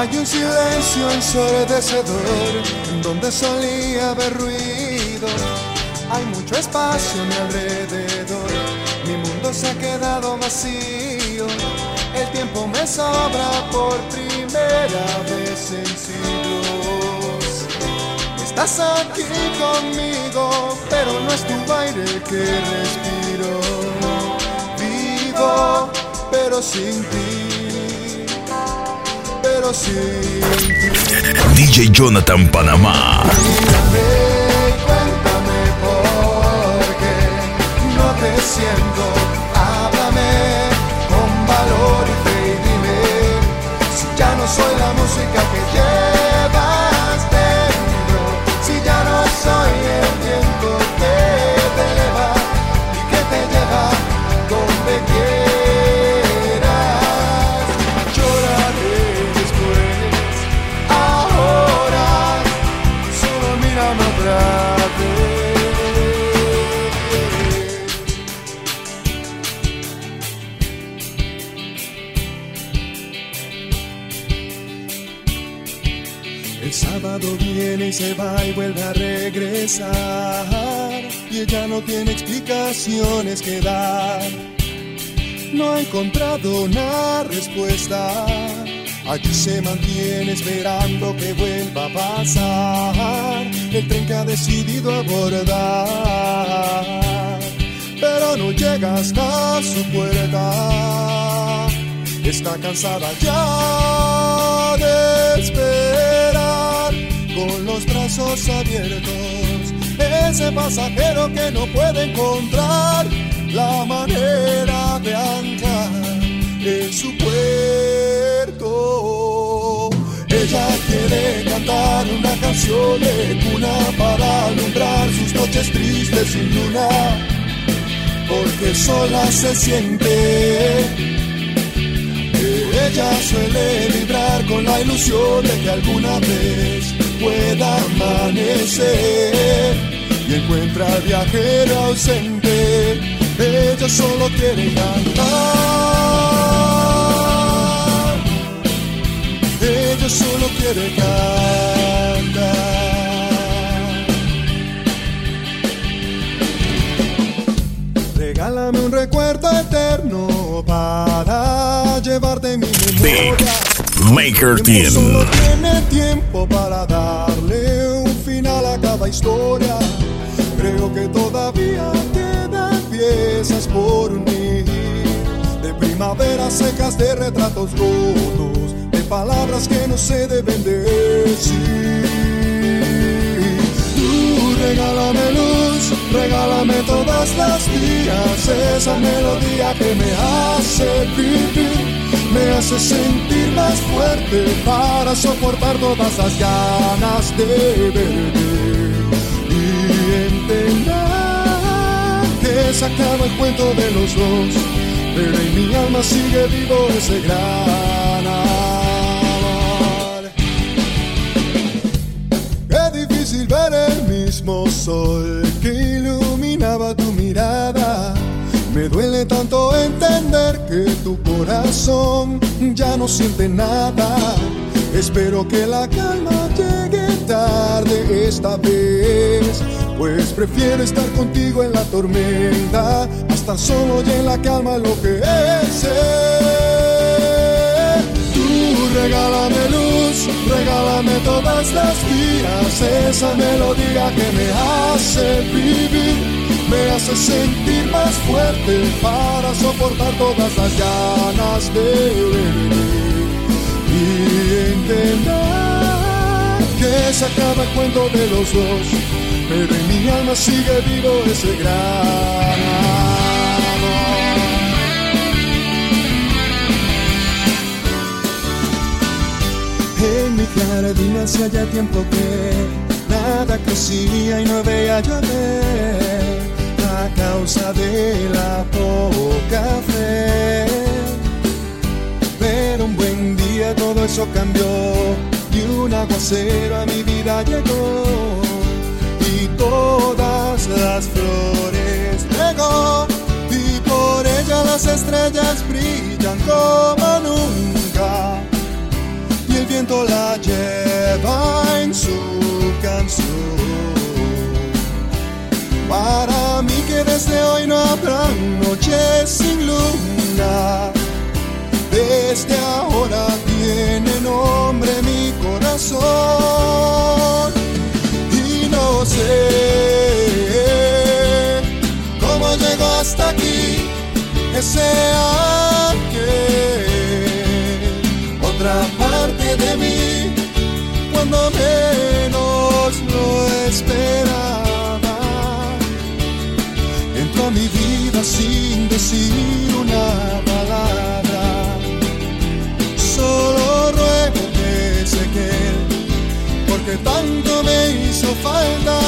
Hay un silencio ensordecedor donde solía haber ruido. Hay mucho espacio a mi alrededor. Mi mundo se ha quedado vacío. El tiempo me sobra por primera vez en siglos. Estás aquí conmigo, pero no es tu aire que respiro. Vivo, pero sin ti pero sin ti. DJ Jonathan Panamá. Mírame cuéntame por qué no te siento. Háblame con valor y fe y dime si ya no soy la música que llevas viene y se va y vuelve a regresar. Y ella no tiene explicaciones que dar. No ha encontrado una respuesta. Allí se mantiene esperando que vuelva a pasar el tren que ha decidido abordar. Pero no llega hasta su puerta. Está cansada ya de esperar brazos abiertos. Ese pasajero que no puede encontrar la manera de anclar en su puerto. Ella quiere cantar una canción de cuna para alumbrar sus noches tristes sin luna, porque sola se siente. Ella suele vibrar con la ilusión de que alguna vez pueda amanecer y encuentra al viajero ausente. Ella solo quiere cantar. Ella solo quiere cantar. Regálame un recuerdo eterno para llevarte mi memoria. Maker tiempo solo Team. tiene tiempo para darle un final a cada historia. Creo que todavía quedan piezas por unir. De primaveras secas, de retratos rotos, de palabras que no se deben decir. Tú regálame luz, regálame todas las días, esa melodía que me hace vivir, me hace sentir más fuerte para soportar todas las ganas de verte y entender que se acaba el cuento de los dos, pero en mi alma sigue vivo ese gran amor. Qué difícil ver el mismo sol que iluminaba tu mirada. Me duele tanto entender que tu corazón ya no siente nada. Espero que la calma llegue tarde esta vez. Pues prefiero estar contigo en la tormenta, a estar solo y en la calma lo que es. Tú regálame luz, regálame todas las días, esa melodía que me hace vivir, me hace sentir más fuerte para soportar todas las ganas de vivir y entender que se acaba el cuento de los dos, pero en mi alma sigue vivo ese gran. En mi jardín hacía ya tiempo que nada crecía y no veía llover a causa de la poca fe. Pero un buen día todo eso cambió y un aguacero a mi vida llegó y todas las flores regó y por ella las estrellas brillan como nunca y el viento la lleva en su canción. Desde ahora tiene nombre mi corazón. Y no sé cómo llegó hasta aquí ese ángel. Otra parte de mí cuando menos lo esperaba. Entró mi vida sin decir una hizo falta.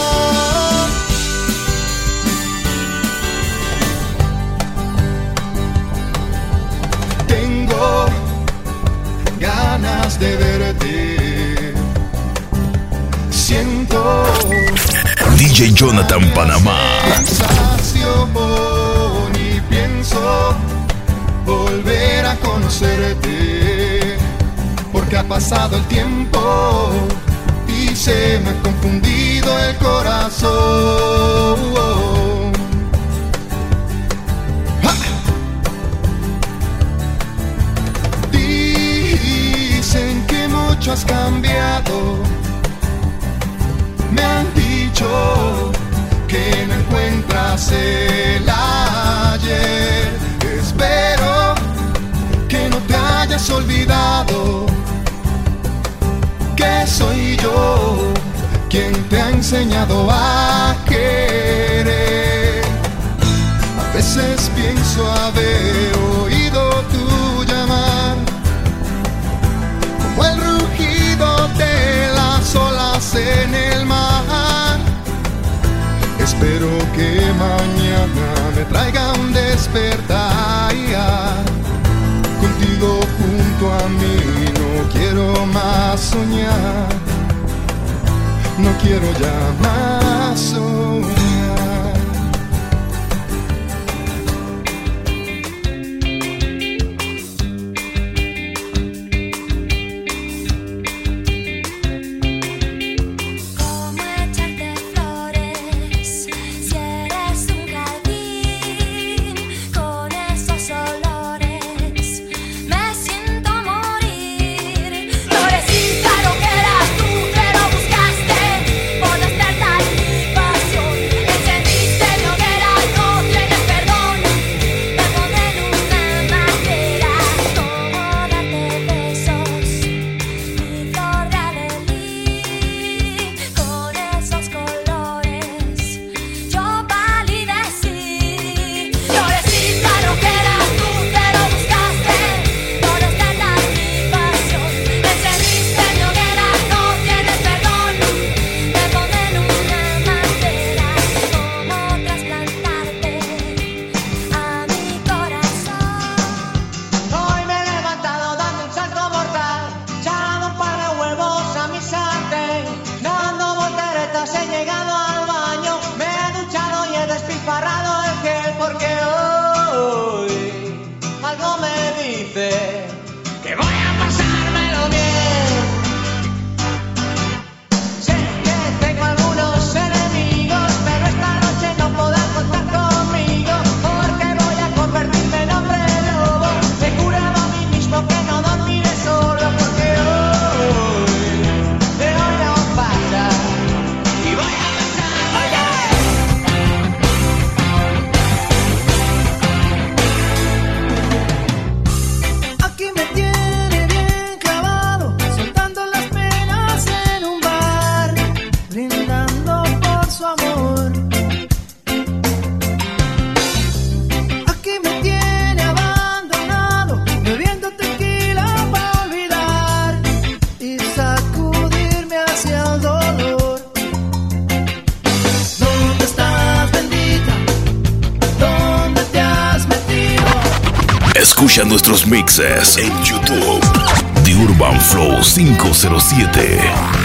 Tengo ganas de verte. Siento DJ Jonathan Panamá. sensación y pienso volver a conocerte. Porque ha pasado el tiempo se me ha confundido el corazón. Dicen que mucho has cambiado. Me han dicho que no encuentras el ayer. Espero que no te hayas olvidado que soy yo quien te ha enseñado a querer. A veces pienso haber oído tu llamar como el rugido de las olas en el mar. Espero que mañana me traiga quiero más soñar. No quiero ya más soñar. En YouTube. The Urban Flow 507.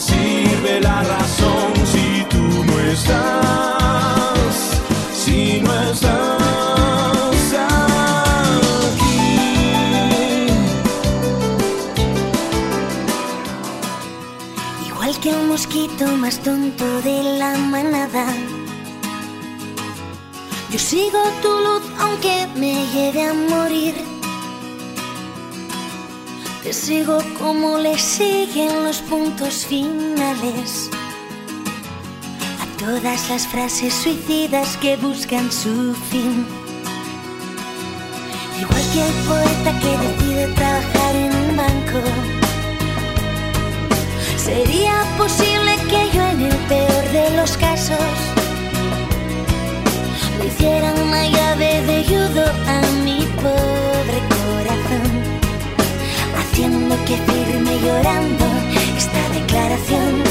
Sirve la razón si tú no estás, si no estás aquí. Igual que un mosquito más tonto de la manada. Yo sigo tu luz aunque me lleve a morir. Te sigo como le siguen los puntos finales. A todas las frases suicidas que buscan su fin. Igual que el poeta que decide trabajar en un banco. ¿Sería posible que yo en el peor de los casos le hiciera una llave de judo a mi pobre corazón? Haciendo que firme llorando esta declaración.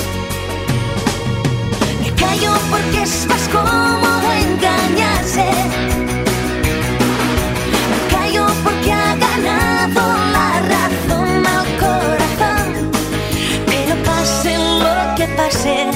Me callo porque es más cómodo engañarse. Me callo porque ha ganado la razón al corazón. Pero pase lo que pase,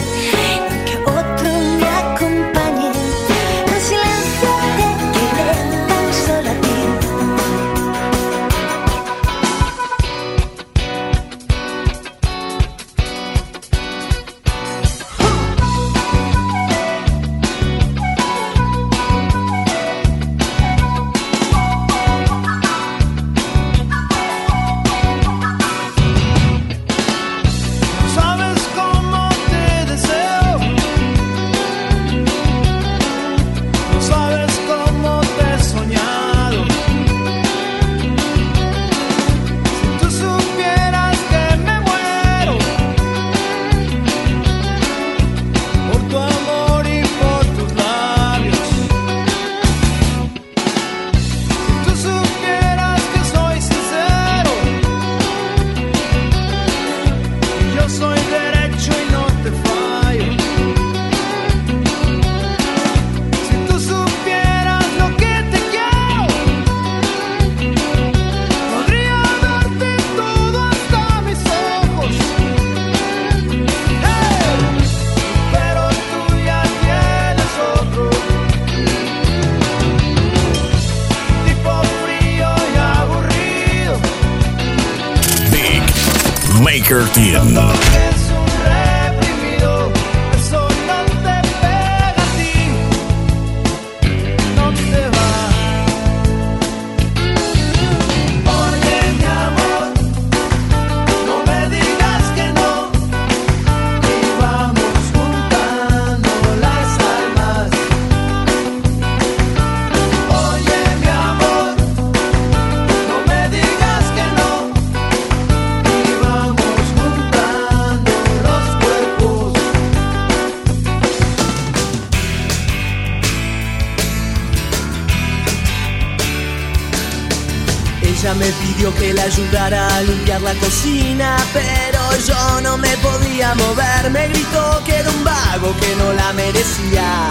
Ella me pidió que la ayudara a limpiar la cocina, pero yo no me podía mover. Me gritó que era un vago que no la merecía.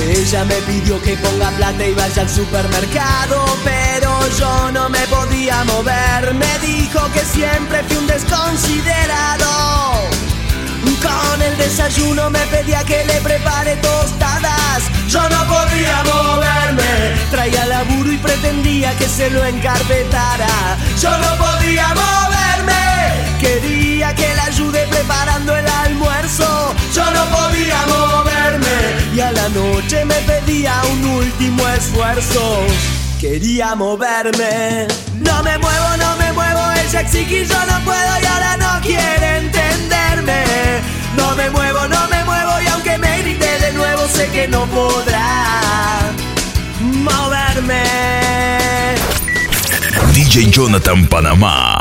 Ella me pidió que ponga plata y vaya al supermercado, pero yo no me podía mover. Me dijo que siempre fui un desconsiderado. Con el desayuno me pedía que le prepare tostadas. Yo no podía moverme. Traía laburo y pretendía que se lo encarpetara. Yo no podía moverme. Quería que la ayude preparando el almuerzo. Yo no podía moverme. Y a la noche me pedía un último esfuerzo. Quería moverme. No me muevo, no me muevo. Ella exige y yo no puedo y ahora no quiere entenderme. No me muevo, no me muevo y aunque de nuevo sé que no podrá moverme. DJ Jonathan Panamá.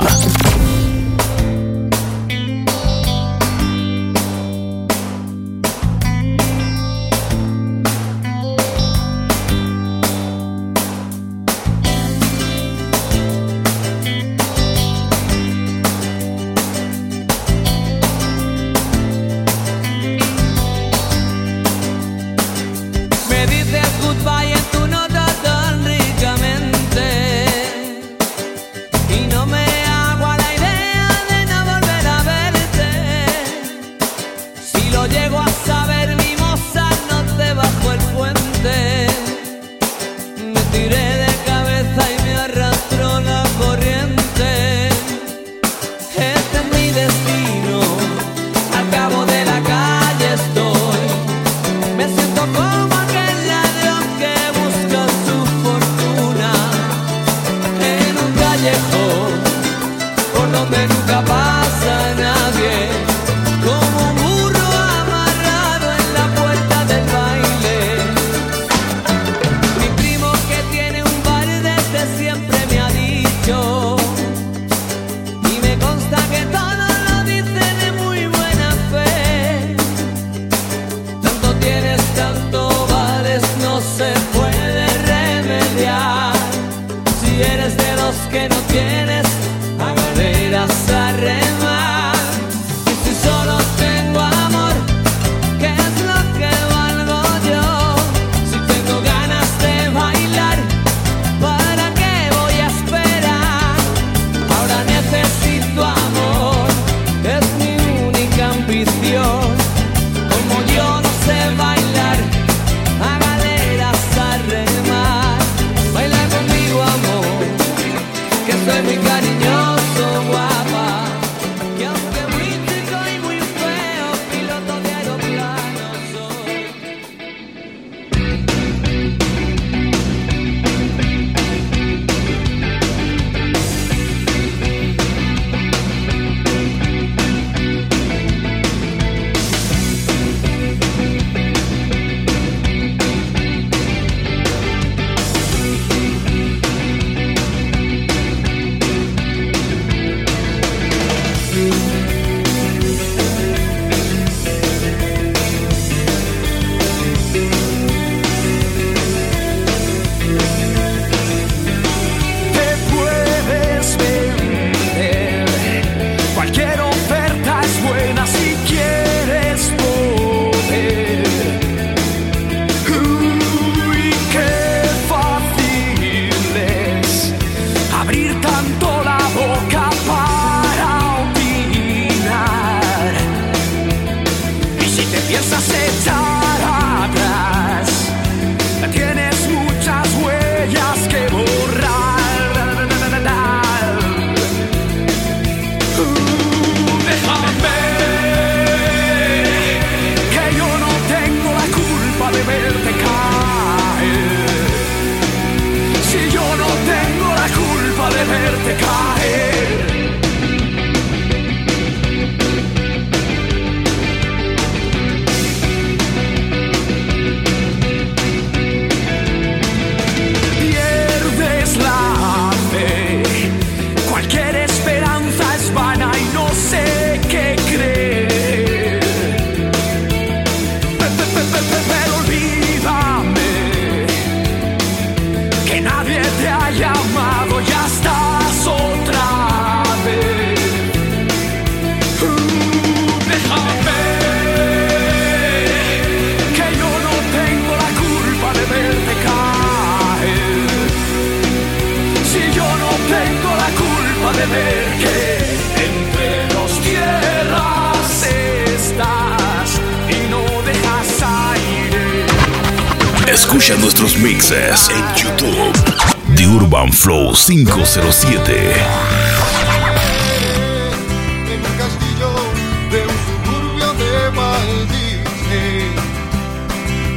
Escucha nuestros mixes en YouTube. The Urban Flow 507.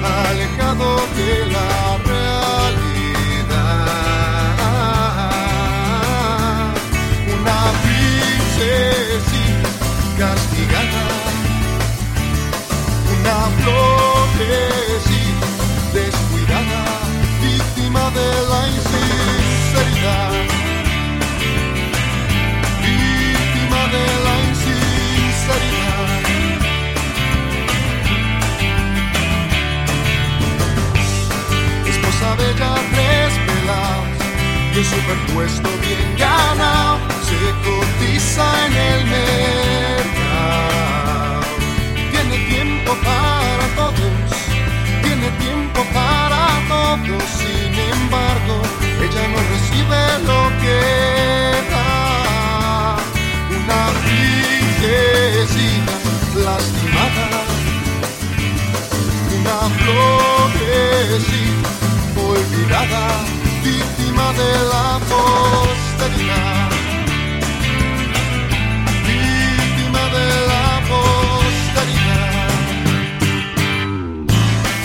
alejado de abellas desvelados y un superpuesto bien ganado se cotiza en el mercado. Tiene tiempo para todos, tiene tiempo para todos, sin embargo, ella no recibe lo que da. Una riquecita lastimada, una florecita olvidada, víctima de la posteridad. Víctima de la posteridad.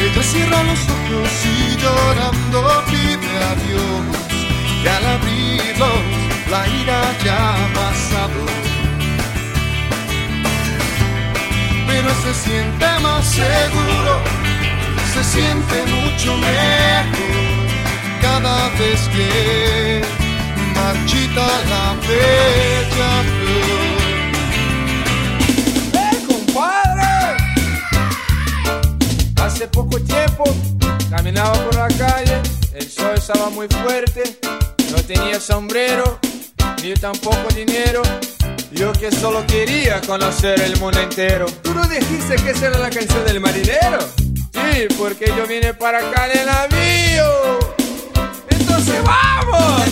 Ella cierra los ojos y llorando pide a Dios que al abrirlos la ira ya ha pasado. pero se siente más seguro, se siente mucho mejor cada vez que marchita la bella flor. ¡Eh, Hace poco tiempo caminaba por la calle, el sol estaba muy fuerte, no tenía sombrero, ni tampoco dinero. Yo que solo quería conocer el mundo entero. ¿Tú no dijiste que esa era la canción del marinero? Sí, porque yo vine para acá en el navío vamos.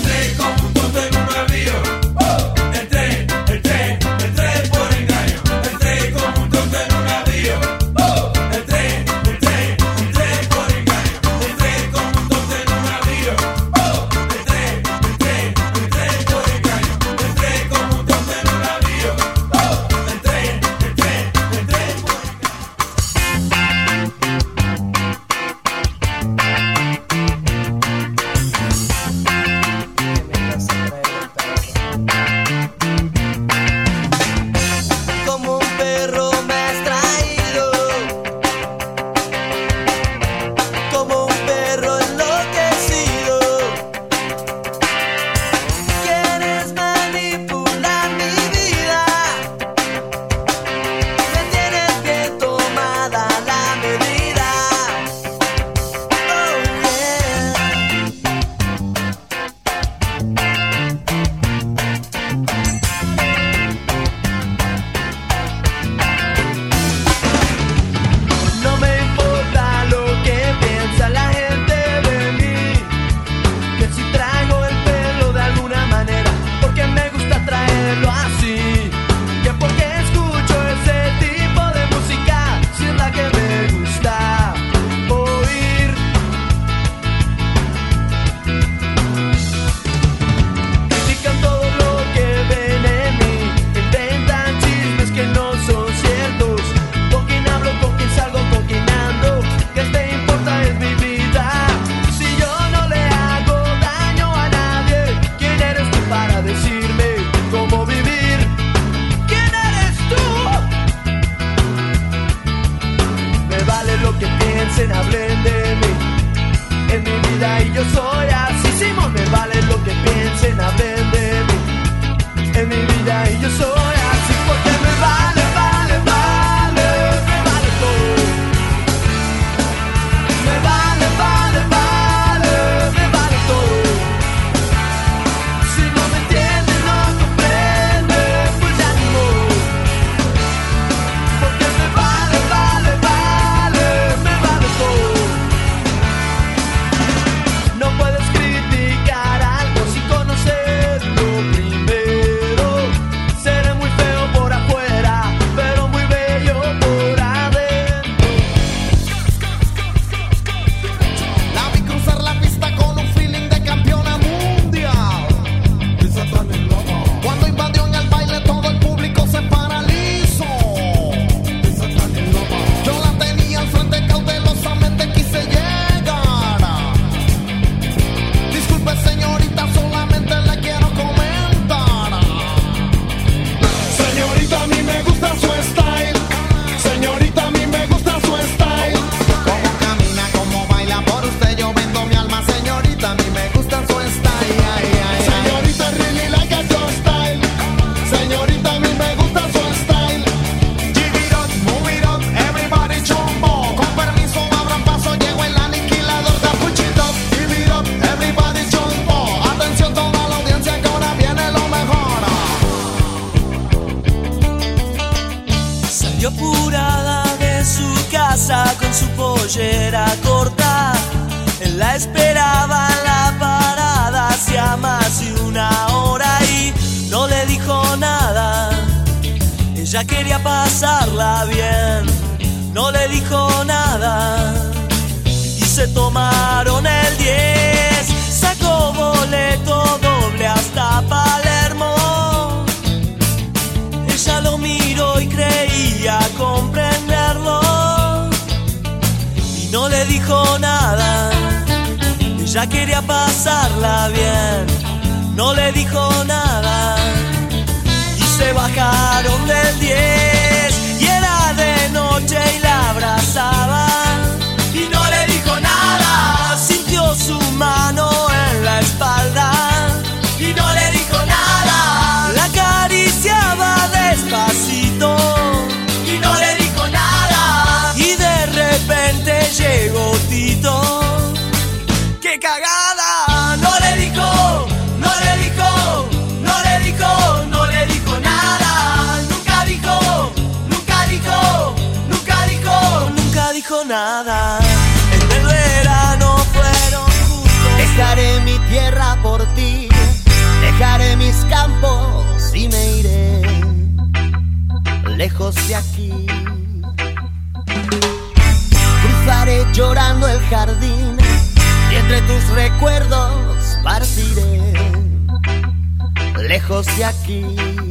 nada. En el verano fueron juntos. Dejaré mi tierra por ti, dejaré mis campos y me iré lejos de aquí. Cruzaré llorando el jardín y entre tus recuerdos partiré lejos de aquí.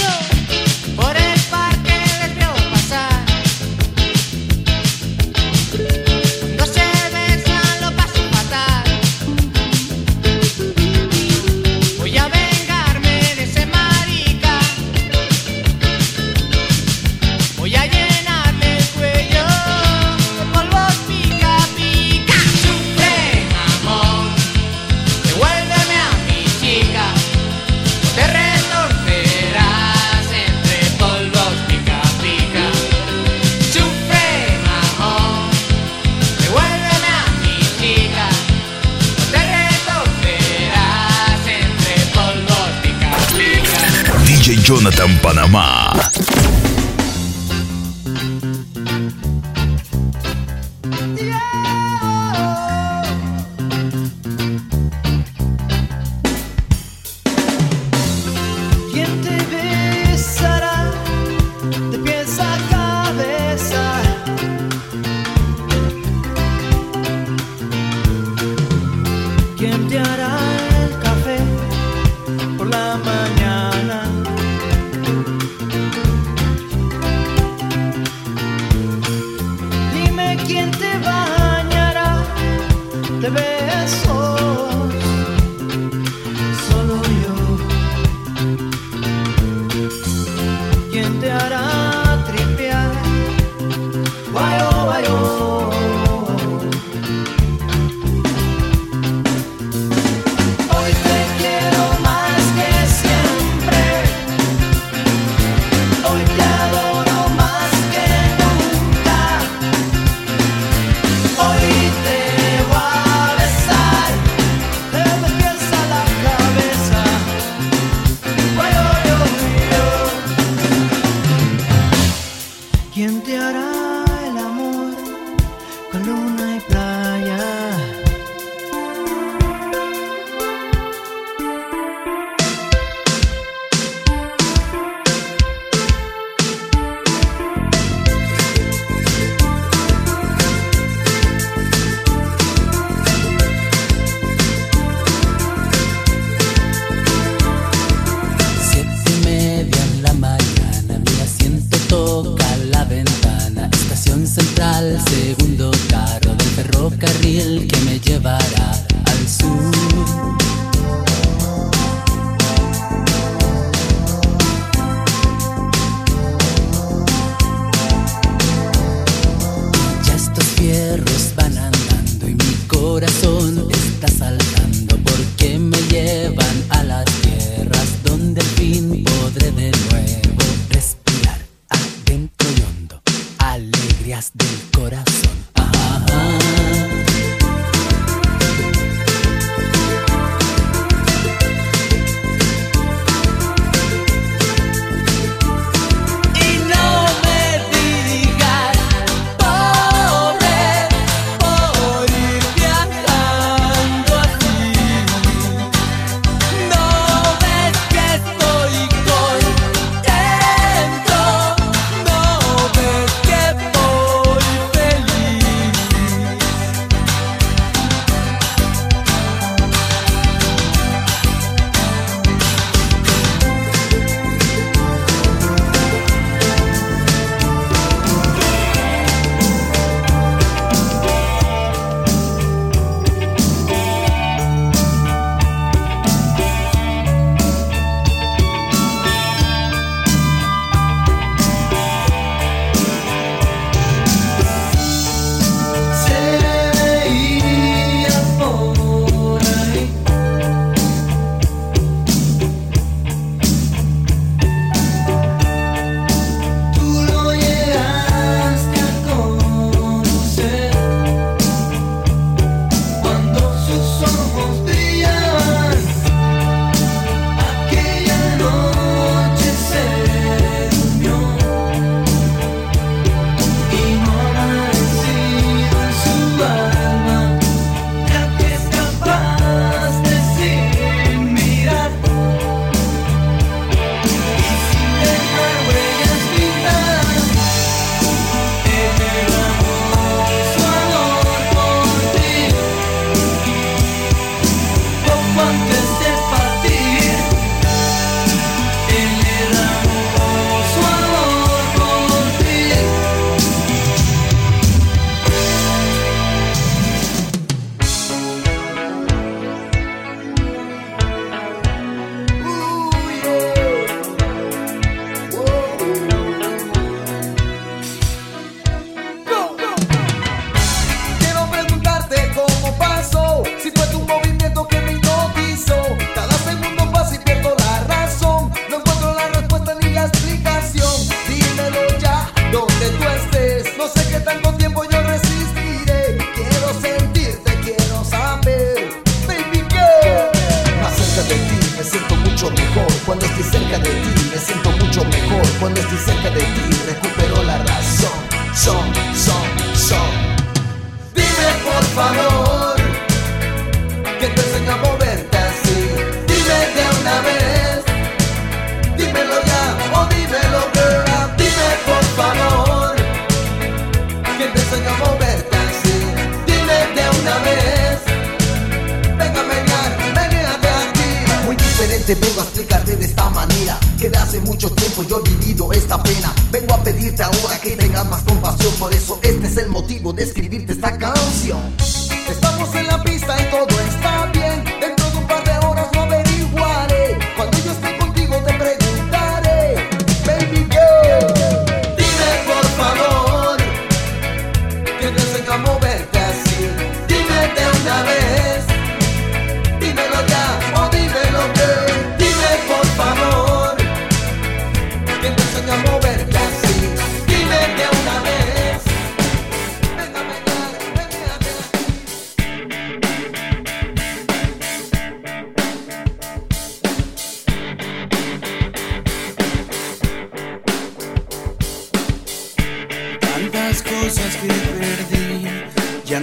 Jonathan Panamá.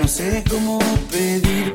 Sé cómo pedir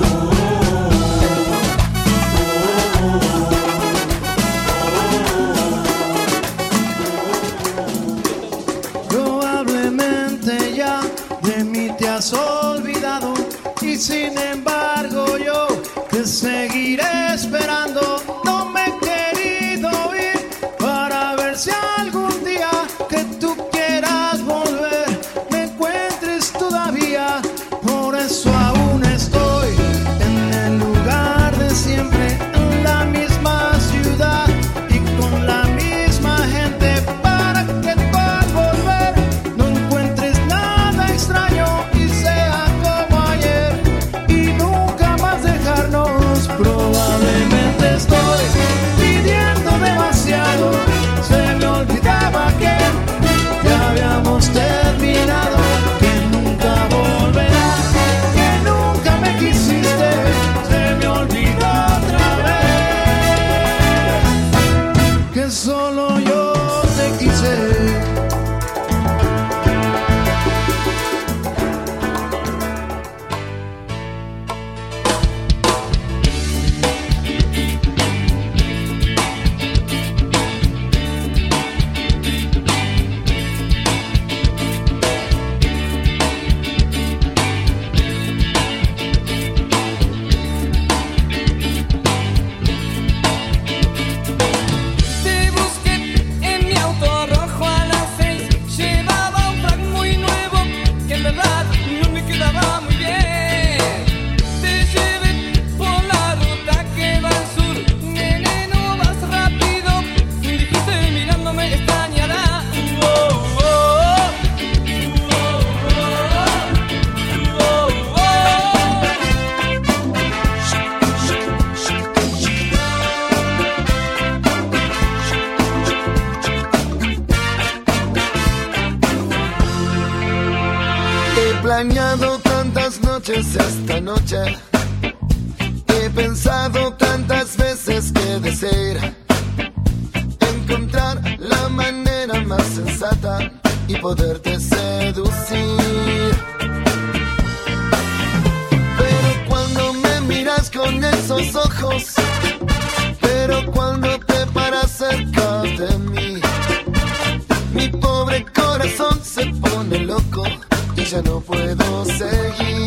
Planeado tantas noches esta noche. He pensado tantas veces que desear encontrar la manera más sensata y poderte seducir. Pero cuando me miras con esos ojos, pero cuando te paras cerca de mí, mi pobre corazón se pone loco ya no puedo seguir.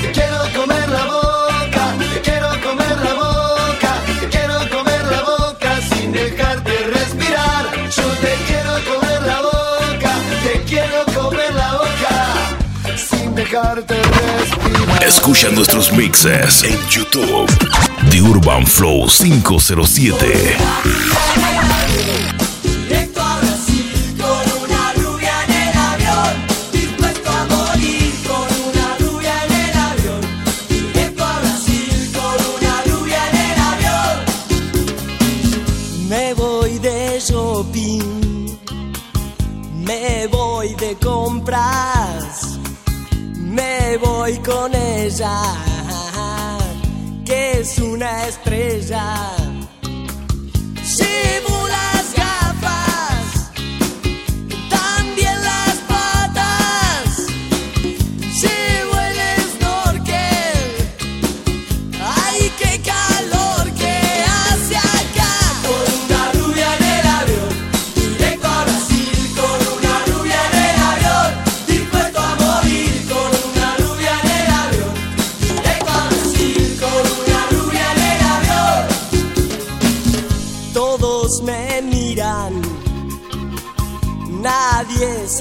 Te quiero comer la boca, te quiero comer la boca, te quiero comer la boca sin dejarte respirar. Yo te quiero comer la boca, te quiero comer la boca sin dejarte respirar. Escucha nuestros mixes en YouTube. The Urban Flow 507.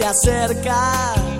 Se acerca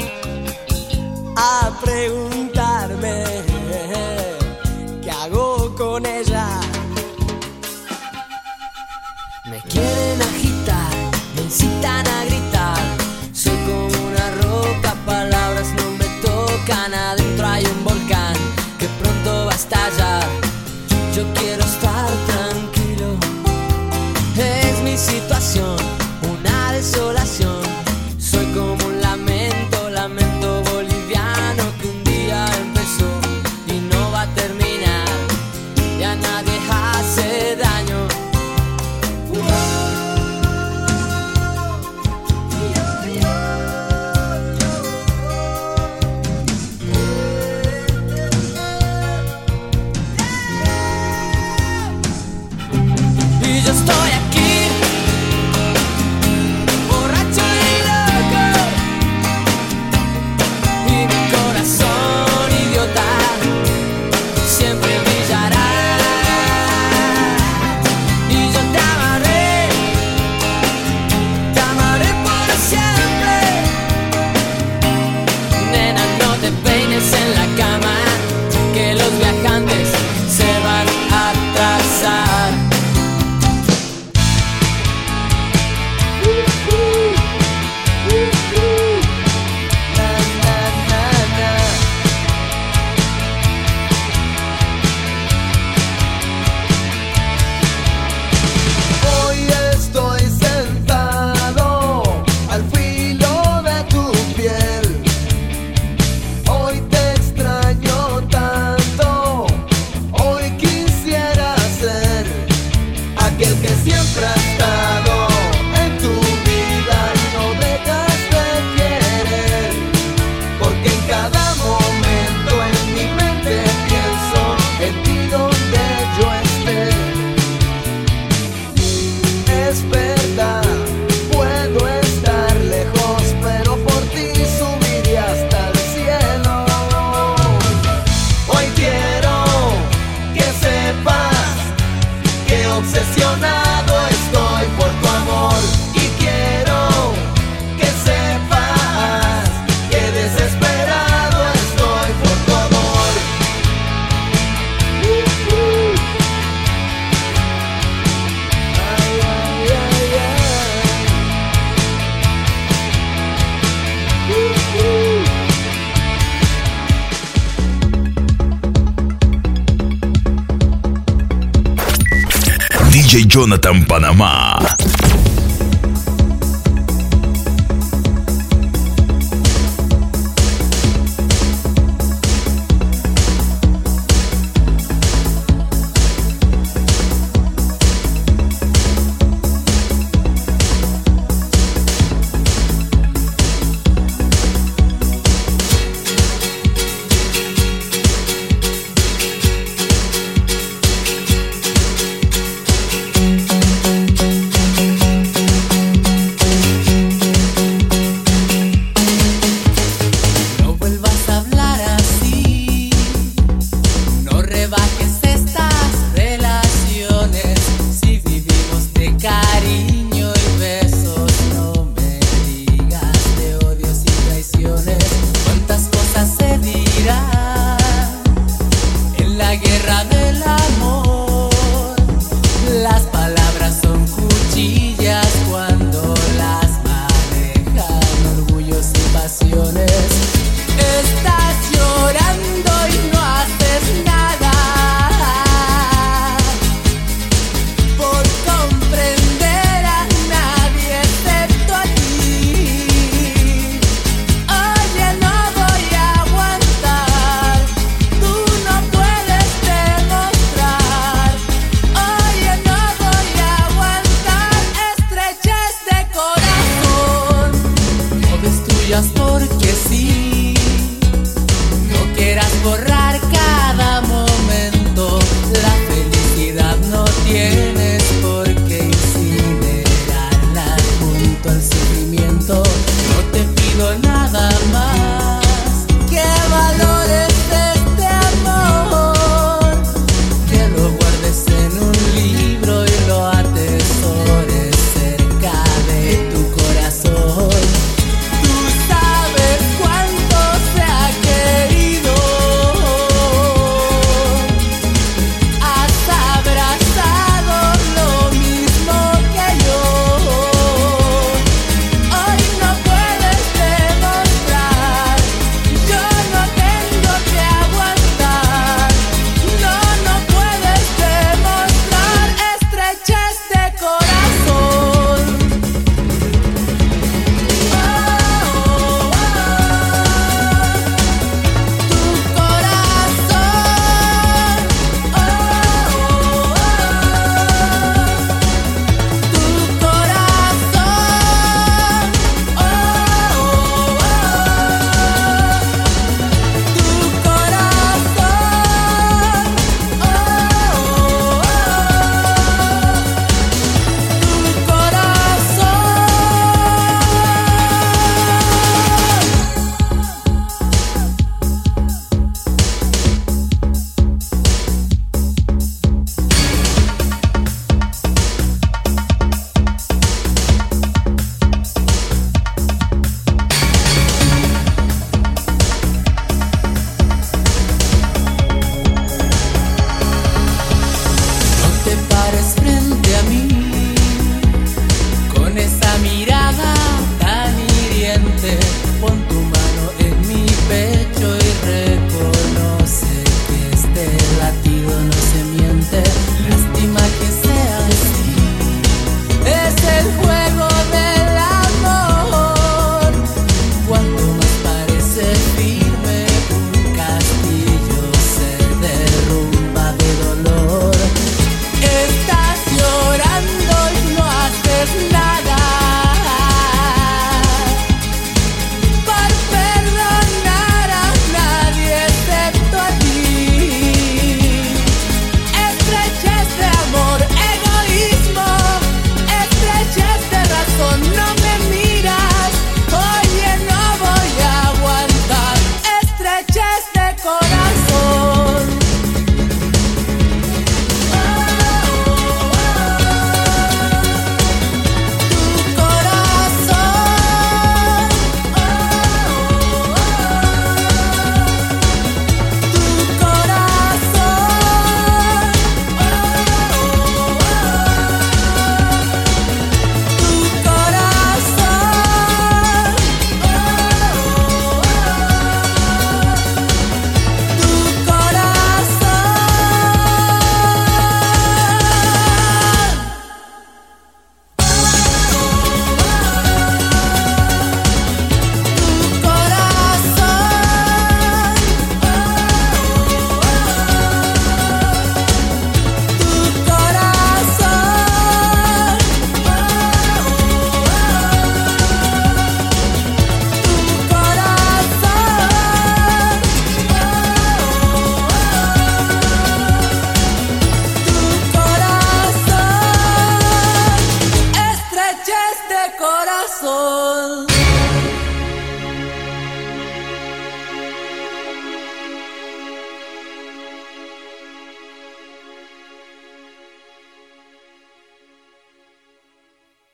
DJ